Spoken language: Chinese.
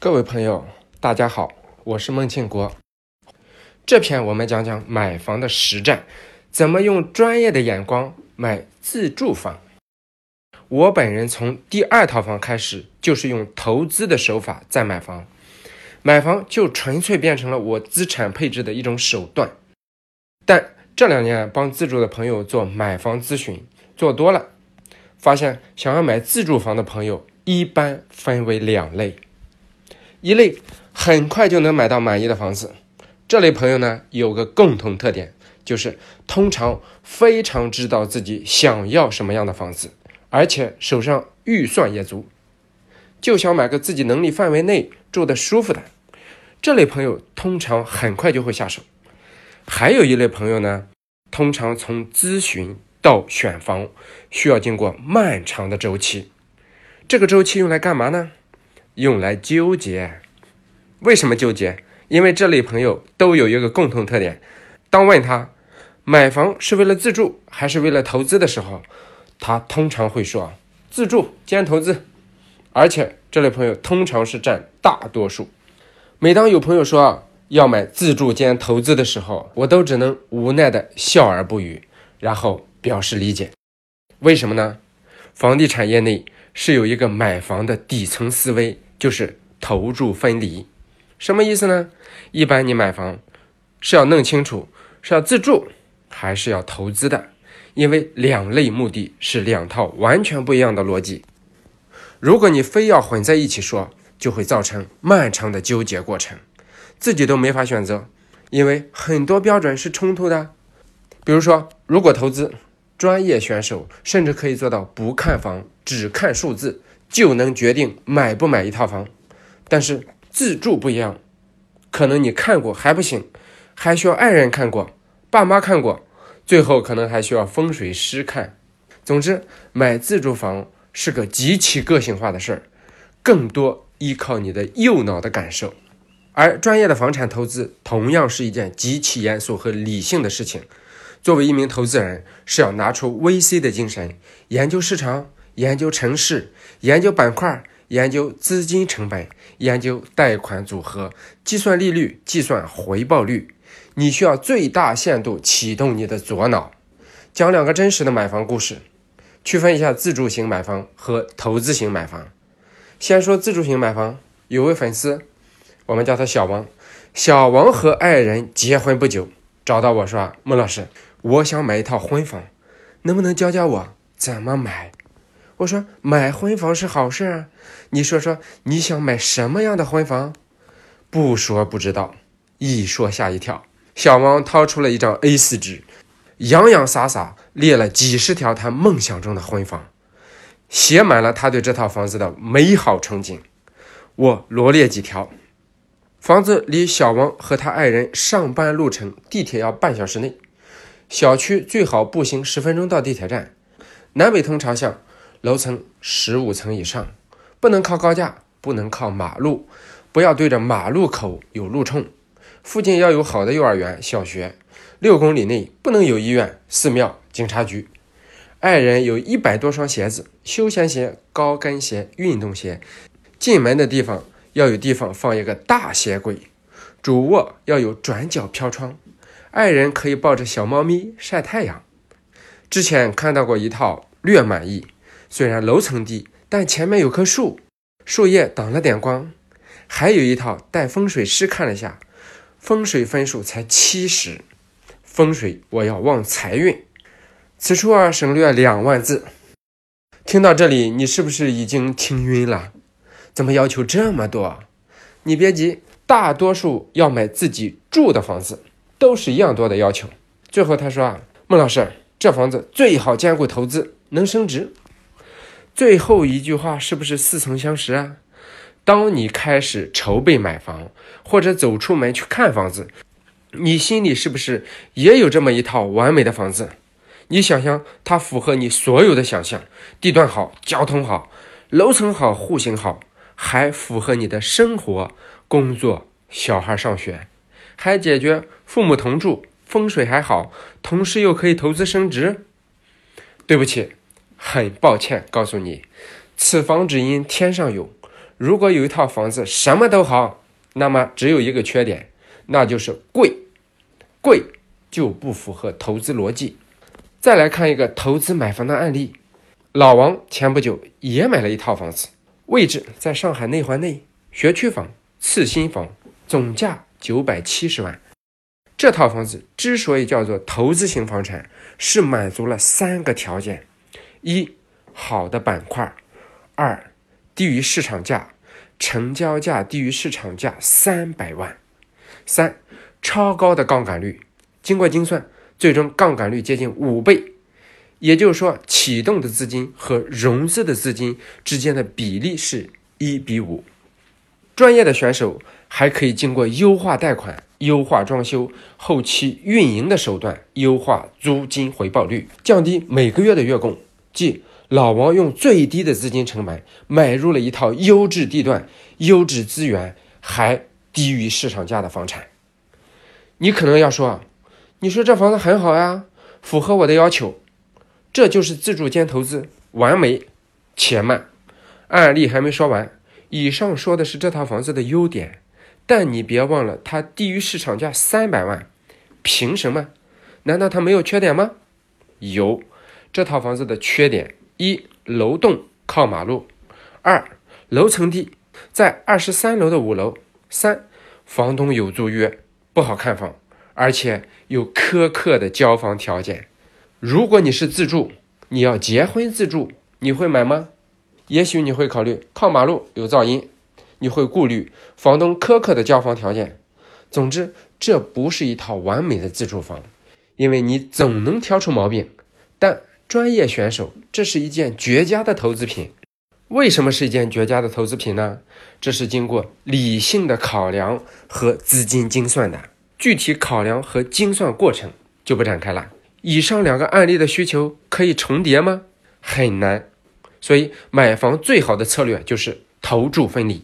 各位朋友，大家好，我是孟庆国。这篇我们讲讲买房的实战，怎么用专业的眼光买自住房。我本人从第二套房开始，就是用投资的手法在买房，买房就纯粹变成了我资产配置的一种手段。但这两年帮自住的朋友做买房咨询，做多了，发现想要买自住房的朋友一般分为两类。一类很快就能买到满意的房子，这类朋友呢有个共同特点，就是通常非常知道自己想要什么样的房子，而且手上预算也足，就想买个自己能力范围内住的舒服的。这类朋友通常很快就会下手。还有一类朋友呢，通常从咨询到选房需要经过漫长的周期，这个周期用来干嘛呢？用来纠结，为什么纠结？因为这类朋友都有一个共同特点：当问他买房是为了自住还是为了投资的时候，他通常会说自住兼投资。而且这类朋友通常是占大多数。每当有朋友说要买自住兼投资的时候，我都只能无奈的笑而不语，然后表示理解。为什么呢？房地产业内是有一个买房的底层思维。就是投注分离，什么意思呢？一般你买房是要弄清楚是要自住还是要投资的，因为两类目的是两套完全不一样的逻辑。如果你非要混在一起说，就会造成漫长的纠结过程，自己都没法选择，因为很多标准是冲突的。比如说，如果投资，专业选手甚至可以做到不看房，只看数字。就能决定买不买一套房，但是自住不一样，可能你看过还不行，还需要爱人看过，爸妈看过，最后可能还需要风水师看。总之，买自住房是个极其个性化的事儿，更多依靠你的右脑的感受。而专业的房产投资同样是一件极其严肃和理性的事情。作为一名投资人，是要拿出 VC 的精神，研究市场。研究城市，研究板块，研究资金成本，研究贷款组合，计算利率，计算回报率。你需要最大限度启动你的左脑。讲两个真实的买房故事，区分一下自住型买房和投资型买房。先说自住型买房，有位粉丝，我们叫他小王。小王和爱人结婚不久，找到我说：“孟老师，我想买一套婚房，能不能教教我怎么买？”我说买婚房是好事啊，你说说你想买什么样的婚房？不说不知道，一说吓一跳。小王掏出了一张 A4 纸，洋洋洒洒列了几十条他梦想中的婚房，写满了他对这套房子的美好憧憬。我罗列几条：房子离小王和他爱人上班路程地铁要半小时内，小区最好步行十分钟到地铁站，南北通朝向。楼层十五层以上，不能靠高架，不能靠马路，不要对着马路口有路冲。附近要有好的幼儿园、小学。六公里内不能有医院、寺庙、警察局。爱人有一百多双鞋子：休闲鞋、高跟鞋、运动鞋。进门的地方要有地方放一个大鞋柜。主卧要有转角飘窗，爱人可以抱着小猫咪晒太阳。之前看到过一套，略满意。虽然楼层低，但前面有棵树，树叶挡了点光。还有一套带风水师看了下，风水分数才七十。风水我要旺财运。此处啊省略两万字。听到这里，你是不是已经听晕了？怎么要求这么多？你别急，大多数要买自己住的房子，都是一样多的要求。最后他说啊，孟老师，这房子最好兼顾投资，能升值。最后一句话是不是似曾相识啊？当你开始筹备买房，或者走出门去看房子，你心里是不是也有这么一套完美的房子？你想想，它符合你所有的想象，地段好，交通好，楼层好，户型好，还符合你的生活、工作、小孩上学，还解决父母同住，风水还好，同时又可以投资升值。对不起。很抱歉告诉你，此房只因天上有，如果有一套房子什么都好，那么只有一个缺点，那就是贵，贵就不符合投资逻辑。再来看一个投资买房的案例，老王前不久也买了一套房子，位置在上海内环内，学区房，次新房，总价九百七十万。这套房子之所以叫做投资型房产，是满足了三个条件：一、好的板块；二、低于市场价，成交价低于市场价三百万；三、超高的杠杆率。经过精算，最终杠杆率接近五倍，也就是说，启动的资金和融资的资金之间的比例是一比五。专业的选手还可以经过优化贷款。优化装修后期运营的手段，优化租金回报率，降低每个月的月供。即老王用最低的资金成本买入了一套优质地段、优质资源还低于市场价的房产。你可能要说，你说这房子很好呀，符合我的要求，这就是自住兼投资，完美。且慢，案例还没说完。以上说的是这套房子的优点。但你别忘了，它低于市场价三百万，凭什么？难道它没有缺点吗？有，这套房子的缺点：一、楼栋靠马路；二、楼层低，在二十三楼的五楼；三、房东有租约，不好看房，而且有苛刻的交房条件。如果你是自住，你要结婚自住，你会买吗？也许你会考虑靠马路有噪音。你会顾虑房东苛刻的交房条件。总之，这不是一套完美的自住房，因为你总能挑出毛病。但专业选手，这是一件绝佳的投资品。为什么是一件绝佳的投资品呢？这是经过理性的考量和资金精算的。具体考量和精算过程就不展开了。以上两个案例的需求可以重叠吗？很难。所以，买房最好的策略就是投注分离。